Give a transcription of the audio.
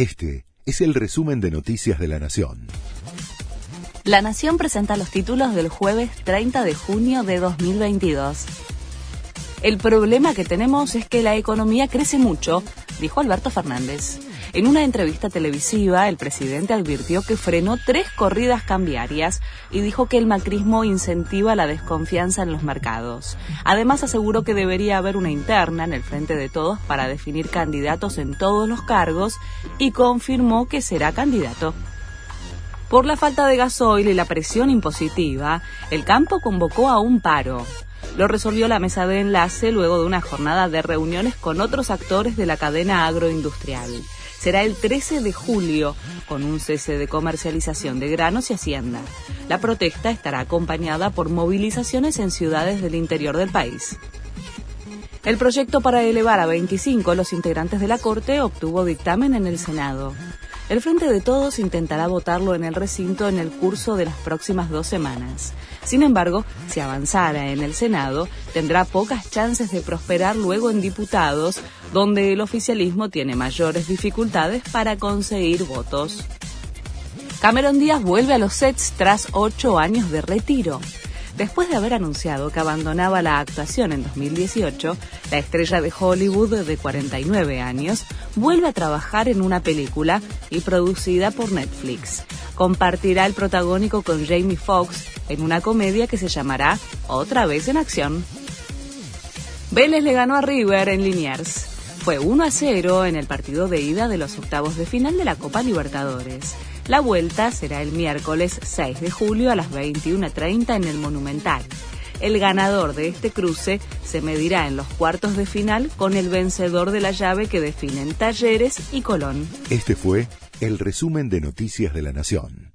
Este es el resumen de Noticias de la Nación. La Nación presenta los títulos del jueves 30 de junio de 2022. El problema que tenemos es que la economía crece mucho, dijo Alberto Fernández. En una entrevista televisiva, el presidente advirtió que frenó tres corridas cambiarias y dijo que el macrismo incentiva la desconfianza en los mercados. Además, aseguró que debería haber una interna en el frente de todos para definir candidatos en todos los cargos y confirmó que será candidato. Por la falta de gasoil y la presión impositiva, el campo convocó a un paro. Lo resolvió la mesa de enlace luego de una jornada de reuniones con otros actores de la cadena agroindustrial. Será el 13 de julio, con un cese de comercialización de granos y hacienda. La protesta estará acompañada por movilizaciones en ciudades del interior del país. El proyecto para elevar a 25 los integrantes de la Corte obtuvo dictamen en el Senado. El Frente de Todos intentará votarlo en el recinto en el curso de las próximas dos semanas. Sin embargo, si avanzara en el Senado, tendrá pocas chances de prosperar luego en diputados, donde el oficialismo tiene mayores dificultades para conseguir votos. Cameron Díaz vuelve a los sets tras ocho años de retiro. Después de haber anunciado que abandonaba la actuación en 2018, la estrella de Hollywood de 49 años vuelve a trabajar en una película y producida por Netflix. Compartirá el protagónico con Jamie Foxx en una comedia que se llamará Otra vez en acción. Vélez le ganó a River en Liniers. Fue 1 a 0 en el partido de ida de los octavos de final de la Copa Libertadores. La vuelta será el miércoles 6 de julio a las 21.30 en el Monumental. El ganador de este cruce se medirá en los cuartos de final con el vencedor de la llave que definen Talleres y Colón. Este fue el resumen de Noticias de la Nación.